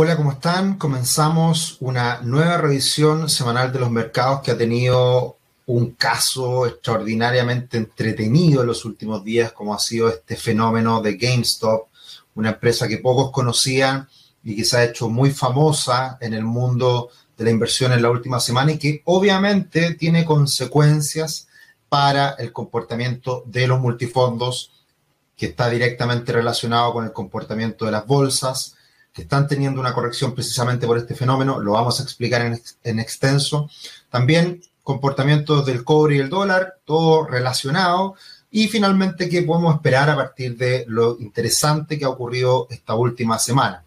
Hola, ¿cómo están? Comenzamos una nueva revisión semanal de los mercados que ha tenido un caso extraordinariamente entretenido en los últimos días, como ha sido este fenómeno de GameStop, una empresa que pocos conocían y que se ha hecho muy famosa en el mundo de la inversión en la última semana y que obviamente tiene consecuencias para el comportamiento de los multifondos, que está directamente relacionado con el comportamiento de las bolsas, que están teniendo una corrección precisamente por este fenómeno, lo vamos a explicar en, en extenso. También comportamientos del cobre y el dólar, todo relacionado. Y finalmente, ¿qué podemos esperar a partir de lo interesante que ha ocurrido esta última semana?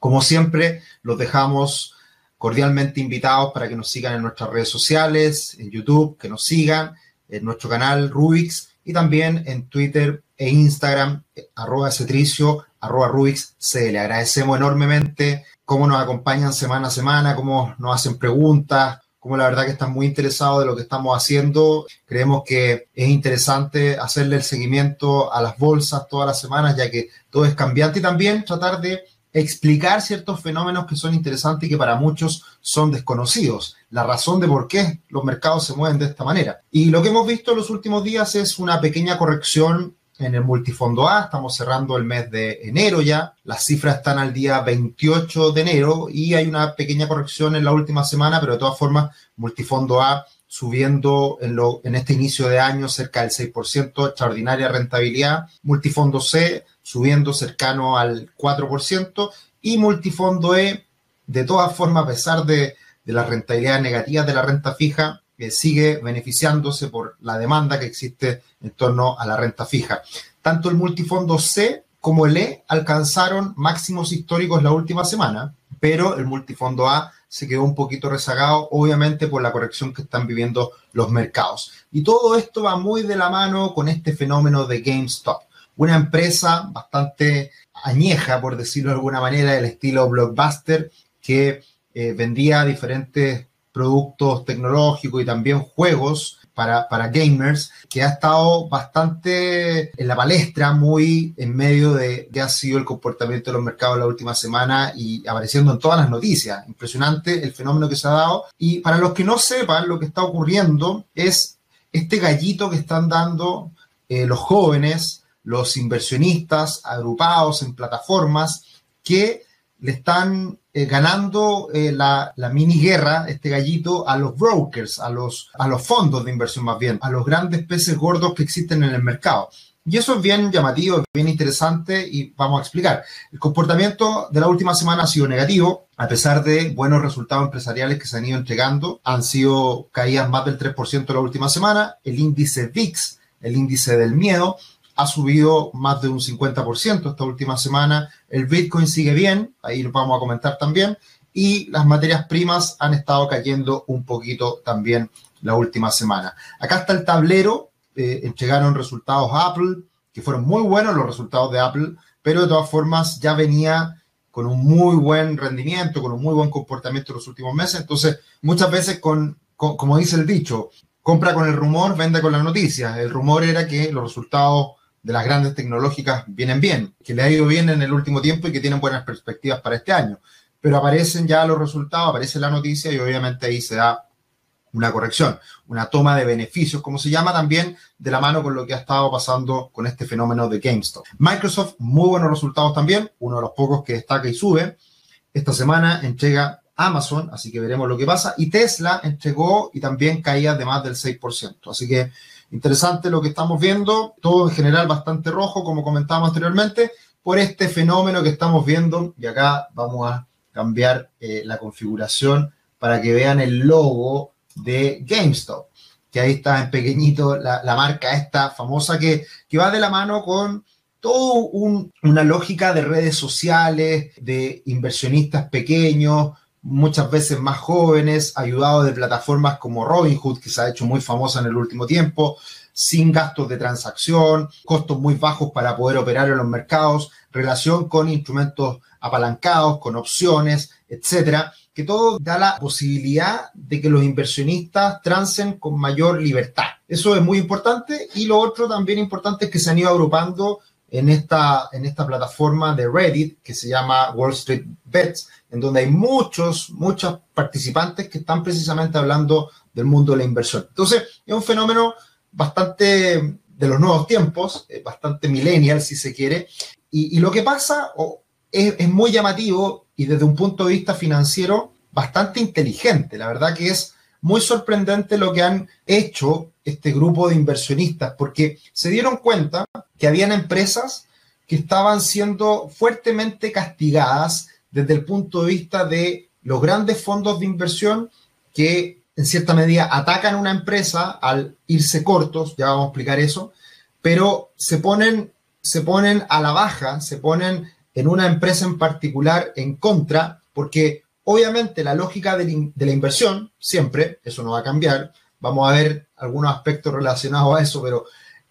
Como siempre, los dejamos cordialmente invitados para que nos sigan en nuestras redes sociales, en YouTube, que nos sigan, en nuestro canal Rubix y también en Twitter e Instagram, arroba cetricio, arroba Rubix C. Le agradecemos enormemente cómo nos acompañan semana a semana, cómo nos hacen preguntas, como la verdad que están muy interesados de lo que estamos haciendo. Creemos que es interesante hacerle el seguimiento a las bolsas todas las semanas, ya que todo es cambiante y también tratar de explicar ciertos fenómenos que son interesantes y que para muchos son desconocidos, la razón de por qué los mercados se mueven de esta manera. Y lo que hemos visto en los últimos días es una pequeña corrección en el multifondo A, estamos cerrando el mes de enero ya, las cifras están al día 28 de enero y hay una pequeña corrección en la última semana, pero de todas formas, multifondo A subiendo en, lo, en este inicio de año cerca del 6%, extraordinaria rentabilidad, multifondo C subiendo cercano al 4% y multifondo E, de todas formas, a pesar de, de las rentabilidades negativas de la renta fija, sigue beneficiándose por la demanda que existe en torno a la renta fija. Tanto el multifondo C como el E alcanzaron máximos históricos la última semana, pero el multifondo A se quedó un poquito rezagado, obviamente por la corrección que están viviendo los mercados. Y todo esto va muy de la mano con este fenómeno de GameStop, una empresa bastante añeja, por decirlo de alguna manera, del estilo blockbuster, que eh, vendía diferentes productos tecnológicos y también juegos para, para, gamers, que ha estado bastante en la palestra, muy en medio de qué ha sido el comportamiento de los mercados la última semana y apareciendo en todas las noticias. Impresionante el fenómeno que se ha dado. Y para los que no sepan, lo que está ocurriendo es este gallito que están dando eh, los jóvenes, los inversionistas agrupados en plataformas que le están eh, ganando eh, la, mini guerra, este gallito, a los brokers, a los, a los fondos de inversión más bien, a los grandes peces gordos que existen en el mercado. Y eso es bien llamativo, bien interesante y vamos a explicar. El comportamiento de la última semana ha sido negativo, a pesar de buenos resultados empresariales que se han ido entregando. Han sido caídas más del 3% la última semana. El índice VIX, el índice del miedo, ha subido más de un 50% esta última semana. El Bitcoin sigue bien, ahí lo vamos a comentar también. Y las materias primas han estado cayendo un poquito también la última semana. Acá está el tablero, eh, entregaron resultados a Apple, que fueron muy buenos los resultados de Apple, pero de todas formas ya venía con un muy buen rendimiento, con un muy buen comportamiento en los últimos meses. Entonces, muchas veces con, como dice el dicho, compra con el rumor, vende con la noticia. El rumor era que los resultados de las grandes tecnológicas vienen bien, que le ha ido bien en el último tiempo y que tienen buenas perspectivas para este año. Pero aparecen ya los resultados, aparece la noticia y obviamente ahí se da una corrección, una toma de beneficios, como se llama también, de la mano con lo que ha estado pasando con este fenómeno de GameStop. Microsoft, muy buenos resultados también, uno de los pocos que destaca y sube. Esta semana entrega Amazon, así que veremos lo que pasa. Y Tesla entregó y también caía de más del 6%. Así que Interesante lo que estamos viendo, todo en general bastante rojo, como comentábamos anteriormente, por este fenómeno que estamos viendo. Y acá vamos a cambiar eh, la configuración para que vean el logo de GameStop, que ahí está en pequeñito la, marca esta famosa que, que va de la mano con toda una lógica de redes sociales, de inversionistas pequeños, muchas veces más jóvenes, ayudados de plataformas como Robinhood, que se ha hecho muy famosa en el último tiempo, sin gastos de transacción, costos muy bajos para poder operar en los mercados, relación con instrumentos apalancados, con opciones, etcétera, que todo da la posibilidad de que los inversionistas trancen con mayor libertad. Eso es muy importante y lo otro también importante es que se han ido agrupando en esta, en esta plataforma de Reddit que se llama Wall Street Bets, en donde hay muchos, muchos participantes que están precisamente hablando del mundo de la inversión. Entonces, es un fenómeno bastante de los nuevos tiempos, eh, bastante millennial si se quiere, y, lo que pasa es, es muy llamativo y desde un punto de vista financiero bastante inteligente. La verdad que es muy sorprendente lo que han hecho este grupo de inversionistas, porque se dieron cuenta que habían empresas que estaban siendo fuertemente castigadas desde el punto de vista de los grandes fondos de inversión que en cierta medida atacan una empresa al irse cortos, ya vamos a explicar eso, pero se ponen, se ponen a la baja, se ponen en una empresa en particular en contra, porque obviamente la lógica de la, inversión, siempre, eso no va a cambiar, vamos a ver algunos aspectos relacionados a eso, pero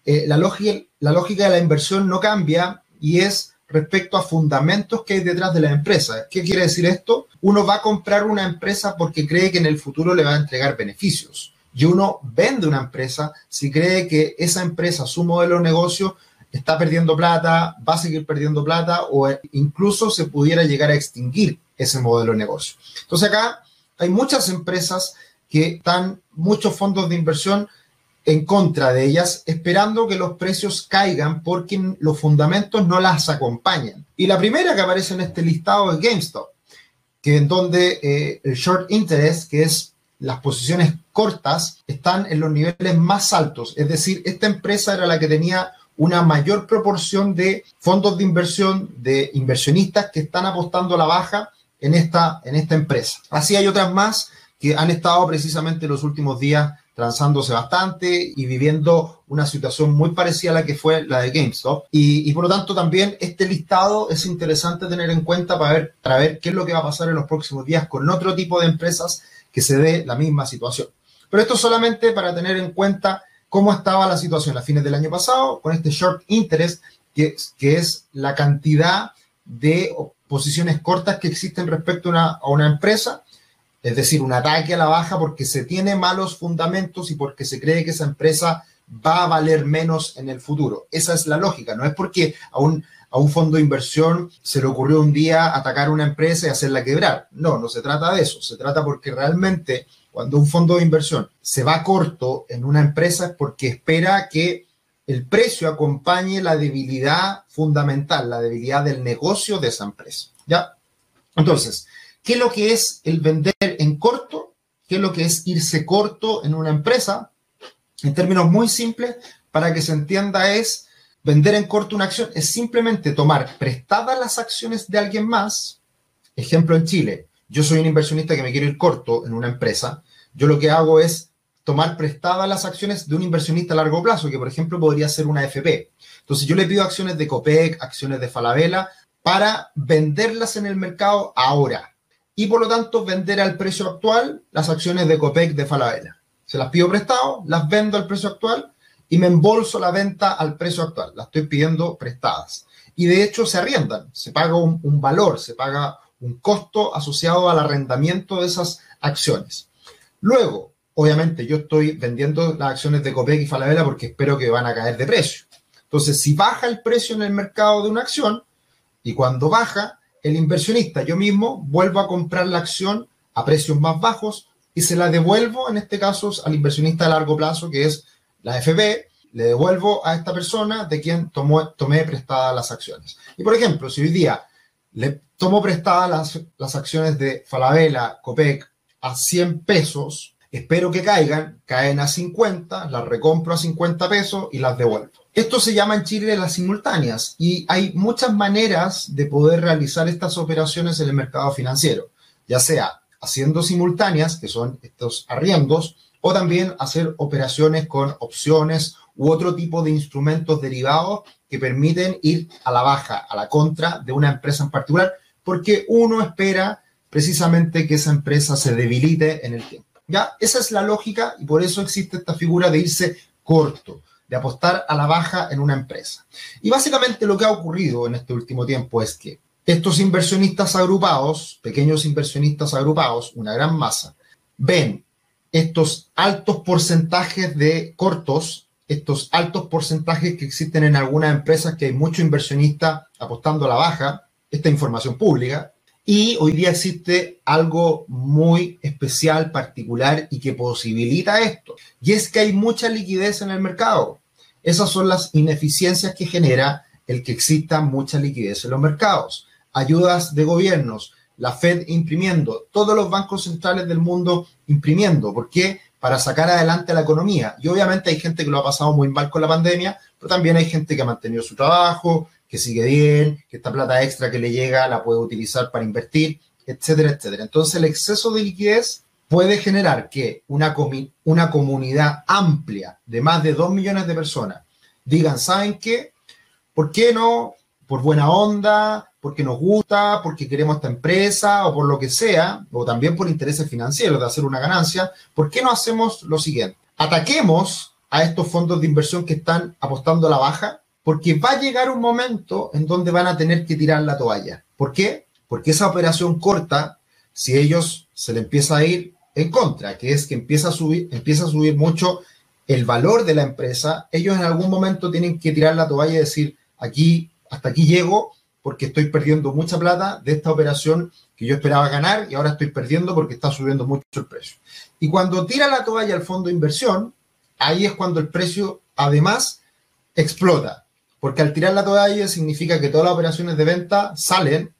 eh, la, lógica, la lógica de la inversión no cambia y es respecto a fundamentos que hay detrás de la empresa. ¿Qué quiere decir esto? Uno va a comprar una empresa porque cree que en el futuro le va a entregar beneficios. Y uno vende una empresa si cree que esa empresa, su modelo de negocio, está perdiendo plata, va a seguir perdiendo plata o incluso se pudiera llegar a extinguir ese modelo de negocio. Entonces acá hay muchas empresas que están, muchos fondos de inversión en contra de ellas, esperando que los precios caigan porque los fundamentos no las acompañan. Y la primera que aparece en este listado es GameStop, que en donde eh, el short interest, que es las posiciones cortas, están en los niveles más altos. Es decir, esta empresa era la que tenía una mayor proporción de fondos de inversión, de inversionistas que están apostando a la baja en esta, en esta empresa. Así hay otras más que han estado precisamente los últimos días transándose bastante y viviendo una situación muy parecida a la que fue la de GameStop. Y, por lo tanto también este listado es interesante tener en cuenta para ver, para ver qué es lo que va a pasar en los próximos días con otro tipo de empresas que se dé la misma situación. Pero esto solamente para tener en cuenta cómo estaba la situación a fines del año pasado con este short interest, que, que es la cantidad de posiciones cortas que existen respecto a una, empresa es decir, un ataque a la baja porque se tiene malos fundamentos y porque se cree que esa empresa va a valer menos en el futuro. Esa es la lógica, no es porque a un, a un fondo de inversión se le ocurrió un día atacar una empresa y hacerla quebrar. No, no se trata de eso, se trata porque realmente cuando un fondo de inversión se va corto en una empresa es porque espera que el precio acompañe la debilidad fundamental, la debilidad del negocio de esa empresa. ¿Ya? Entonces, ¿Qué es lo que es el vender en corto? ¿Qué es lo que es irse corto en una empresa? En términos muy simples, para que se entienda, es vender en corto una acción, es simplemente tomar prestadas las acciones de alguien más. Ejemplo en Chile, yo soy un inversionista que me quiero ir corto en una empresa. Yo lo que hago es tomar prestadas las acciones de un inversionista a largo plazo, que por ejemplo podría ser una FP. Entonces yo le pido acciones de Copec, acciones de Falabella, para venderlas en el mercado ahora y por lo tanto vender al precio actual las acciones de Copec de Falabella. Se las pido prestado, las vendo al precio actual y me embolso la venta al precio actual. Las estoy pidiendo prestadas. Y de hecho se arriendan, se paga un, valor, se paga un costo asociado al arrendamiento de esas acciones. Luego, obviamente yo estoy vendiendo las acciones de Copec y Falabella porque espero que van a caer de precio. Entonces, si baja el precio en el mercado de una acción y cuando baja, el inversionista, yo mismo, vuelvo a comprar la acción a precios más bajos y se la devuelvo, en este caso, al inversionista a largo plazo, que es la FB, le devuelvo a esta persona de quien tomé prestadas las acciones. Y por ejemplo, si hoy día le tomo prestadas las, las acciones de Falabella, Copec, a 100 pesos, espero que caigan, caen a 50, las recompro a 50 pesos y las devuelvo. Esto se llama en Chile las simultáneas y hay muchas maneras de poder realizar estas operaciones en el mercado financiero, ya sea haciendo simultáneas, que son estos arriendos, o también hacer operaciones con opciones u otro tipo de instrumentos derivados que permiten ir a la baja, a la contra de una empresa en particular, porque uno espera precisamente que esa empresa se debilite en el tiempo. Ya, esa es la lógica y por eso existe esta figura de irse corto de apostar a la baja en una empresa. Y básicamente lo que ha ocurrido en este último tiempo es que estos inversionistas agrupados, pequeños inversionistas agrupados, una gran masa, ven estos altos porcentajes de cortos estos altos porcentajes que existen en algunas empresas, que hay muchos inversionistas apostando a la baja, esta información pública, y hoy día existe algo muy especial, particular y que posibilita esto. Y es que hay mucha liquidez en el mercado. Esas son las ineficiencias que genera el que exista mucha liquidez en los mercados. Ayudas de gobiernos, la Fed imprimiendo, todos los bancos centrales del mundo imprimiendo. ¿Por qué? Para sacar adelante la economía. Y obviamente hay gente que lo ha pasado muy mal con la pandemia, pero también hay gente que ha mantenido su trabajo, que sigue bien, que esta plata extra que le llega la puede utilizar para invertir, etcétera, etcétera. Entonces el exceso de liquidez puede generar que una, una comunidad amplia de más de 2 millones de personas digan, ¿saben qué? ¿Por qué no? Por buena onda, porque nos gusta, porque queremos esta empresa o por lo que sea, o también por intereses financieros de hacer una ganancia, ¿por qué no hacemos lo siguiente? Ataquemos a estos fondos de inversión que están apostando a la baja porque va a llegar un momento en donde van a tener que tirar la toalla. ¿Por qué? Porque esa operación corta, si ellos se le empieza a ir en contra, que es que empieza a subir, empieza a subir mucho el valor de la empresa, ellos en algún momento tienen que tirar la toalla y decir, aquí, hasta aquí llego, porque estoy perdiendo mucha plata de esta operación que yo esperaba ganar y ahora estoy perdiendo porque está subiendo mucho el precio. Y cuando tira la toalla al fondo de inversión, ahí es cuando el precio además explota. Porque al tirar la toalla significa que todas las operaciones de venta salen,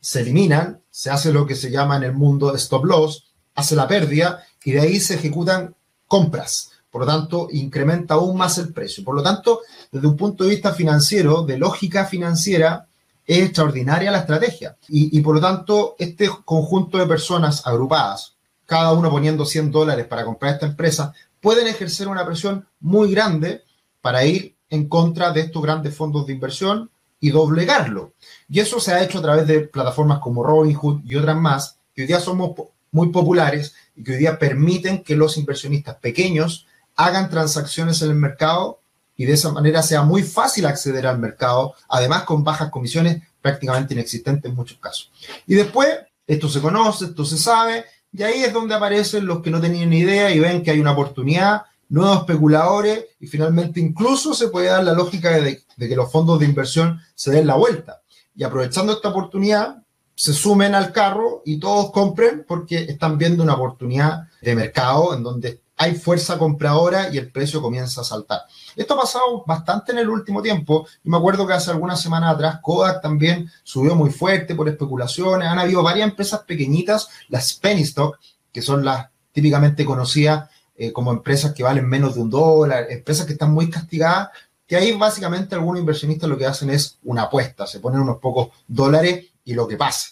se eliminan, se hace lo que se llama en el mundo stop loss, hace la pérdida y de ahí se ejecutan compras. Por lo tanto, incrementa aún más el precio. Por lo tanto, desde un punto de vista financiero, de lógica financiera, es extraordinaria la estrategia. Y, y por lo tanto, este conjunto de personas agrupadas, cada uno poniendo 100 dólares para comprar esta empresa, pueden ejercer una presión muy grande para ir en contra de estos grandes fondos de inversión y doblegarlo. Y eso se ha hecho a través de plataformas como Robinhood y otras más, que hoy día somos muy populares y que hoy día permiten que los inversionistas pequeños hagan transacciones en el mercado y de esa manera sea muy fácil acceder al mercado, además con bajas comisiones prácticamente inexistentes en muchos casos. Y después, esto se conoce, esto se sabe, y ahí es donde aparecen los que no tenían ni idea y ven que hay una oportunidad nuevos especuladores y finalmente incluso se puede dar la lógica de, que los fondos de inversión se den la vuelta. Y aprovechando esta oportunidad, se sumen al carro y todos compren porque están viendo una oportunidad de mercado en donde hay fuerza compradora y el precio comienza a saltar. Esto ha pasado bastante en el último tiempo. y me acuerdo que hace algunas semanas atrás Kodak también subió muy fuerte por especulaciones. Han habido varias empresas pequeñitas, las penny stock, que son las típicamente conocidas eh, como empresas que valen menos de un dólar, empresas que están muy castigadas, que ahí básicamente algunos inversionistas lo que hacen es una apuesta, se ponen unos pocos dólares y lo que pasa.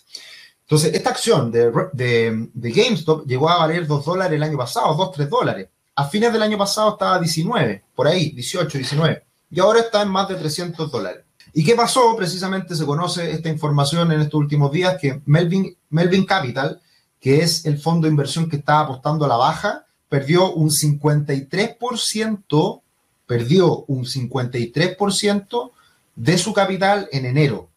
Entonces, esta acción de, de, de GameStop llegó a valer 2 dólares el año pasado, 2, 3 dólares. A fines del año pasado estaba 19, por ahí, 18, 19. Y ahora está en más de 300 dólares. ¿Y qué pasó? Precisamente se conoce esta información en estos últimos días que Melvin, Melvin Capital, que es el fondo de inversión que estaba apostando a la baja, perdió un 53%, perdió un 53% de su capital en enero,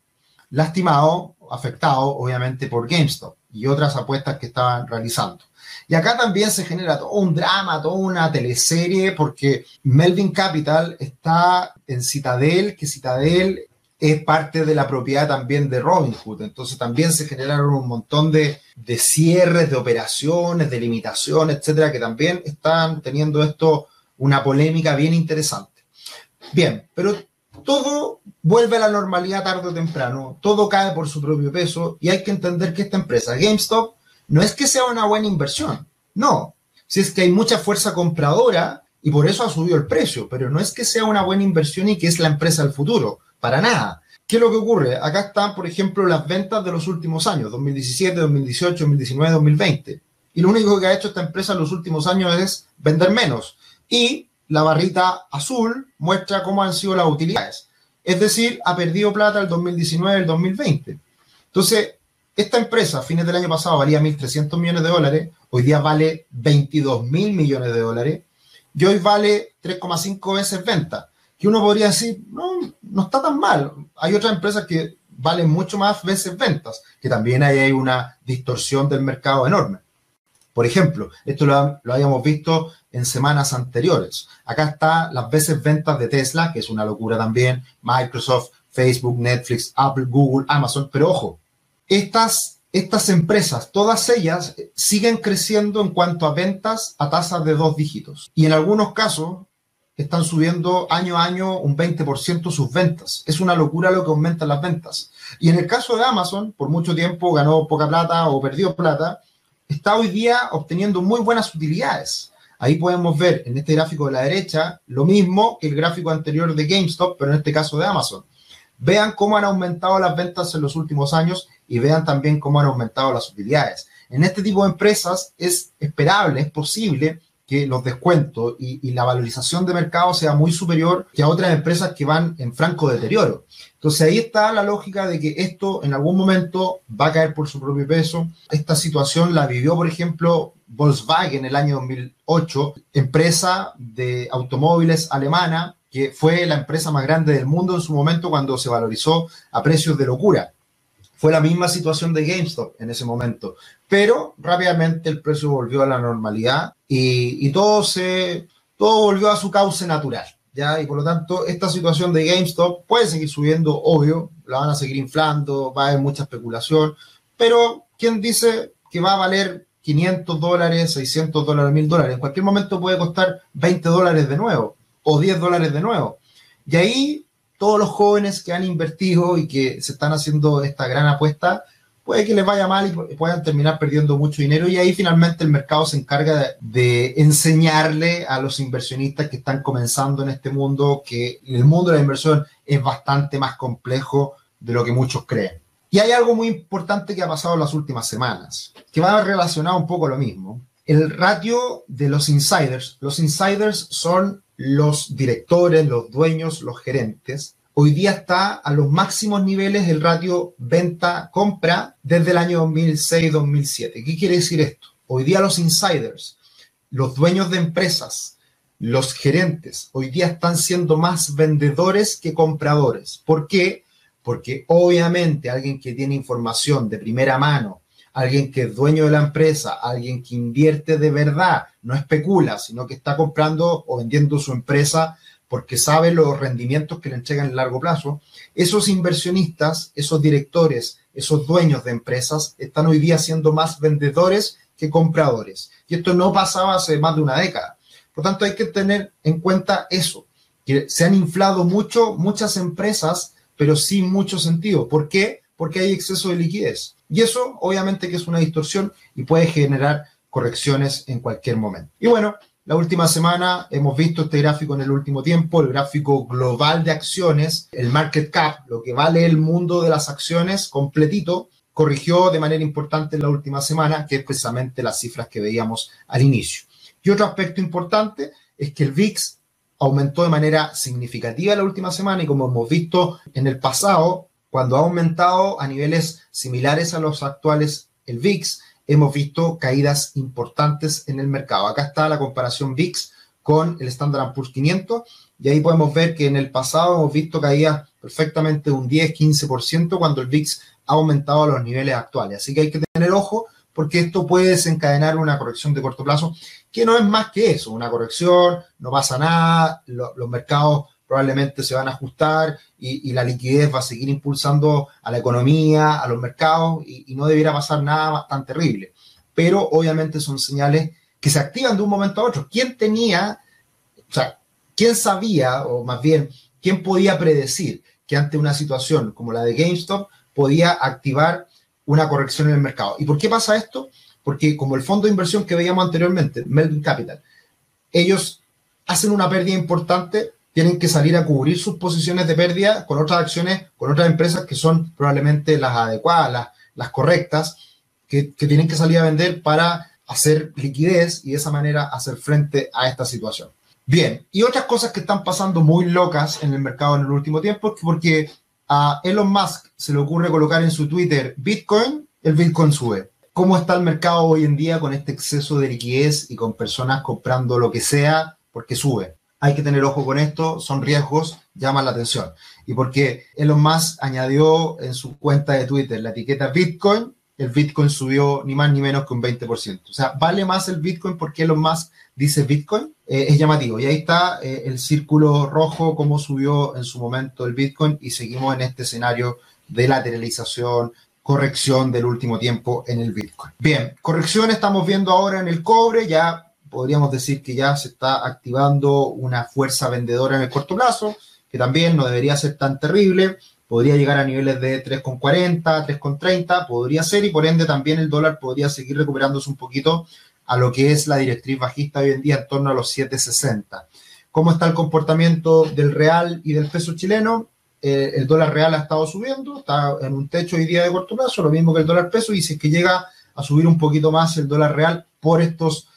lastimado, afectado obviamente por GameStop y otras apuestas que estaban realizando. Y acá también se genera todo un drama, toda una teleserie, porque Melvin Capital está en Citadel, que Citadel es parte de la propiedad también de Robinhood. Entonces también se generaron un montón de, de cierres, de operaciones, de limitaciones, etcétera, que también están teniendo esto una polémica bien interesante. Bien, pero todo vuelve a la normalidad tarde o temprano, todo cae por su propio peso y hay que entender que esta empresa, GameStop, no es que sea una buena inversión, no. Si es que hay mucha fuerza compradora y por eso ha subido el precio, pero no es que sea una buena inversión y que es la empresa del futuro para nada. ¿Qué es lo que ocurre? Acá están, por ejemplo, las ventas de los últimos años, 2017, 2018, 2019, 2020. Y lo único que ha hecho esta empresa en los últimos años es vender menos. Y la barrita azul muestra cómo han sido las utilidades. Es decir, ha perdido plata el 2019 el 2020. Entonces, esta empresa a fines del año pasado valía 1.300 millones de dólares, hoy día vale 22.000 millones de dólares y hoy vale 3,5 veces venta que uno podría decir, no, no está tan mal. Hay otras empresas que valen mucho más veces ventas, que también ahí hay una distorsión del mercado enorme. Por ejemplo, esto lo, lo, habíamos visto en semanas anteriores. Acá está las veces ventas de Tesla, que es una locura también, Microsoft, Facebook, Netflix, Apple, Google, Amazon, pero ojo, estas estas empresas, todas ellas, siguen creciendo en cuanto a ventas a tasas de dos dígitos. Y en algunos casos están subiendo año a año un 20% sus ventas. Es una locura lo que aumentan las ventas. Y en el caso de Amazon, por mucho tiempo ganó poca plata o perdió plata, está hoy día obteniendo muy buenas utilidades. Ahí podemos ver en este gráfico de la derecha lo mismo que el gráfico anterior de GameStop, pero en este caso de Amazon. Vean cómo han aumentado las ventas en los últimos años y vean también cómo han aumentado las utilidades. En este tipo de empresas es esperable, es posible que los descuentos y, la valorización de mercado sea muy superior que a otras empresas que van en franco deterioro. Entonces ahí está la lógica de que esto en algún momento va a caer por su propio peso. Esta situación la vivió, por ejemplo, Volkswagen en el año 2008, empresa de automóviles alemana, que fue la empresa más grande del mundo en su momento cuando se valorizó a precios de locura. Fue la misma situación de GameStop en ese momento, pero rápidamente el precio volvió a la normalidad y, todo, se, todo volvió a su cauce natural. ¿ya? Y por lo tanto, esta situación de GameStop puede seguir subiendo, obvio, la van a seguir inflando, va a haber mucha especulación, pero ¿quién dice que va a valer 500 dólares, 600 dólares, 1000 dólares? En cualquier momento puede costar 20 dólares de nuevo o 10 dólares de nuevo. Y ahí todos los jóvenes que han invertido y que se están haciendo esta gran apuesta, puede que les vaya mal y puedan terminar perdiendo mucho dinero y ahí finalmente el mercado se encarga de, enseñarle a los inversionistas que están comenzando en este mundo que el mundo de la inversión es bastante más complejo de lo que muchos creen. Y hay algo muy importante que ha pasado en las últimas semanas, que va relacionado un poco a lo mismo. El ratio de los insiders. Los insiders son los directores, los dueños, los gerentes, hoy día está a los máximos niveles del ratio venta-compra desde el año 2006-2007. ¿Qué quiere decir esto? Hoy día los insiders, los dueños de empresas, los gerentes, hoy día están siendo más vendedores que compradores. ¿Por qué? Porque obviamente alguien que tiene información de primera mano, alguien que es dueño de la empresa, alguien que invierte de verdad, no especula, sino que está comprando o vendiendo su empresa porque sabe los rendimientos que le entregan en largo plazo, esos inversionistas, esos directores, esos dueños de empresas están hoy día siendo más vendedores que compradores. Y esto no pasaba hace más de una década. Por tanto, hay que tener en cuenta eso, que se han inflado mucho muchas empresas, pero sin mucho sentido. ¿Por qué? Porque hay exceso de liquidez. Y eso obviamente que es una distorsión y puede generar correcciones en cualquier momento. Y bueno, la última semana hemos visto este gráfico en el último tiempo, el gráfico global de acciones, el market cap, lo que vale el mundo de las acciones completito, corrigió de manera importante en la última semana, que es precisamente las cifras que veíamos al inicio. Y otro aspecto importante es que el VIX aumentó de manera significativa la última semana y como hemos visto en el pasado, cuando ha aumentado a niveles similares a los actuales el VIX, hemos visto caídas importantes en el mercado. Acá está la comparación VIX con el Standard Poor's 500 y ahí podemos ver que en el pasado hemos visto caídas perfectamente un 10-15% cuando el VIX ha aumentado a los niveles actuales. Así que hay que tener ojo porque esto puede desencadenar una corrección de corto plazo que no es más que eso, una corrección, no pasa nada, los mercados probablemente se van a ajustar y, la liquidez va a seguir impulsando a la economía, a los mercados y, no debiera pasar nada tan terrible. Pero obviamente son señales que se activan de un momento a otro. ¿Quién tenía, o sea, quién sabía, o más bien, quién podía predecir que ante una situación como la de GameStop podía activar una corrección en el mercado? ¿Y por qué pasa esto? Porque como el fondo de inversión que veíamos anteriormente, Melvin Capital, ellos hacen una pérdida importante tienen que salir a cubrir sus posiciones de pérdida con otras acciones, con otras empresas que son probablemente las adecuadas, las, correctas, que, que, tienen que salir a vender para hacer liquidez y de esa manera hacer frente a esta situación. Bien, y otras cosas que están pasando muy locas en el mercado en el último tiempo, porque a Elon Musk se le ocurre colocar en su Twitter Bitcoin, el Bitcoin sube. ¿Cómo está el mercado hoy en día con este exceso de liquidez y con personas comprando lo que sea porque sube? Hay que tener ojo con esto, son riesgos, llaman la atención. Y porque Elon Musk añadió en su cuenta de Twitter la etiqueta Bitcoin, el Bitcoin subió ni más ni menos que un 20%. O sea, vale más el Bitcoin porque Elon Musk dice Bitcoin. Eh, es llamativo. Y ahí está eh, el círculo rojo, cómo subió en su momento el Bitcoin y seguimos en este escenario de lateralización, corrección del último tiempo en el Bitcoin. Bien, corrección estamos viendo ahora en el cobre, ya podríamos decir que ya se está activando una fuerza vendedora en el corto plazo, que también no debería ser tan terrible podría llegar a niveles de 3,40, 3,30, podría ser, y por ende también el dólar podría seguir recuperándose un poquito a lo que es la directriz bajista hoy en día en torno a los 7,60. ¿Cómo está el comportamiento del real y del peso chileno? Eh, el dólar real ha estado subiendo, está en un techo hoy día de corto plazo, lo mismo que el dólar peso, y si es que llega a subir un poquito más el dólar real por estos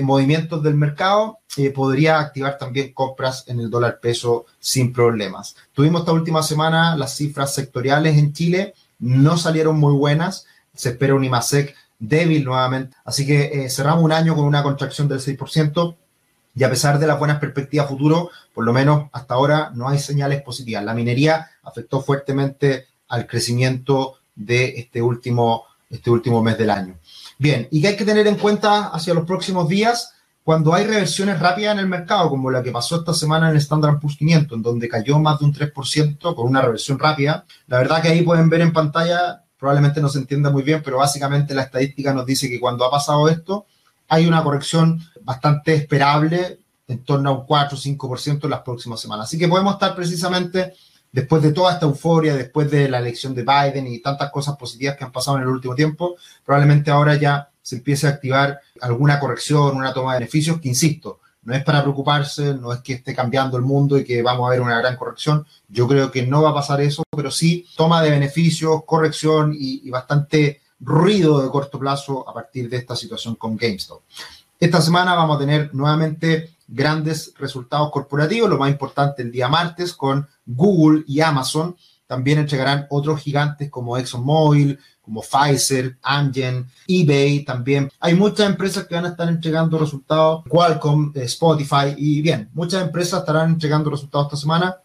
movimientos del mercado, eh, podría activar también compras en el dólar peso sin problemas. Tuvimos esta última semana las cifras sectoriales en Chile, no salieron muy buenas, se espera un IMASEC débil nuevamente, así que eh, cerramos un año con una contracción del 6%. Y a pesar de las buenas perspectivas futuro, por lo menos hasta ahora no hay señales positivas. La minería afectó fuertemente al crecimiento de este último, este último mes del año. Bien, y que hay que tener en cuenta hacia los próximos días cuando hay reversiones rápidas en el mercado, como la que pasó esta semana en el Standard Poor's 500, en donde cayó más de un 3% con una reversión rápida. La verdad que ahí pueden ver en pantalla, probablemente no se entienda muy bien, pero básicamente la estadística nos dice que cuando ha pasado esto, hay una corrección bastante esperable, en torno a un 4 o 5% en las próximas semanas. Así que podemos estar precisamente después de toda esta euforia, después de la elección de Biden y tantas cosas positivas que han pasado en el último tiempo, probablemente ahora ya se empiece a activar alguna corrección, una toma de beneficios, que insisto, no es para preocuparse, no es que esté cambiando el mundo y que vamos a ver una gran corrección. Yo creo que no va a pasar eso, pero sí toma de beneficios, corrección y, y bastante ruido de corto plazo a partir de esta situación con GameStop. Esta semana vamos a tener nuevamente grandes resultados corporativos, lo más importante el día martes con Google y Amazon. También entregarán otros gigantes como ExxonMobil, como Pfizer, Amgen, eBay también. Hay muchas empresas que van a estar entregando resultados, Qualcomm, eh, Spotify y bien, muchas empresas estarán entregando resultados esta semana,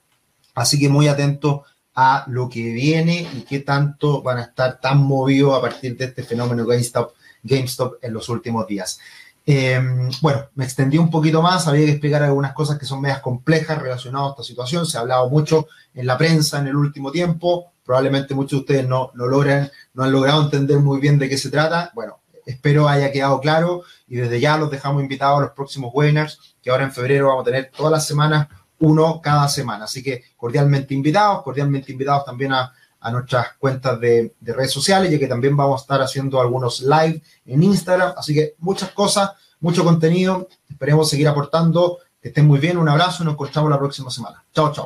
así que muy atentos a lo que viene y qué tanto van a estar tan movidos a partir de este fenómeno GameStop, GameStop en los últimos días. Em, bueno, me extendí un poquito más, había que explicar algunas cosas que son medias complejas relacionadas a esta situación. Se ha hablado mucho en la prensa en el último tiempo. Probablemente muchos de ustedes no, no logran, no han logrado entender muy bien de qué se trata. Bueno, espero haya quedado claro y desde ya los dejamos invitados a los próximos webinars, que ahora en febrero vamos a tener todas las semanas, uno cada semana. Así que cordialmente invitados, cordialmente invitados también a, a nuestras cuentas de, de, redes sociales, ya que también vamos a estar haciendo algunos live en Instagram. Así que muchas cosas, mucho contenido. Esperemos seguir aportando. Que estén muy bien. Un abrazo y nos encontramos la próxima semana. Chao, chao.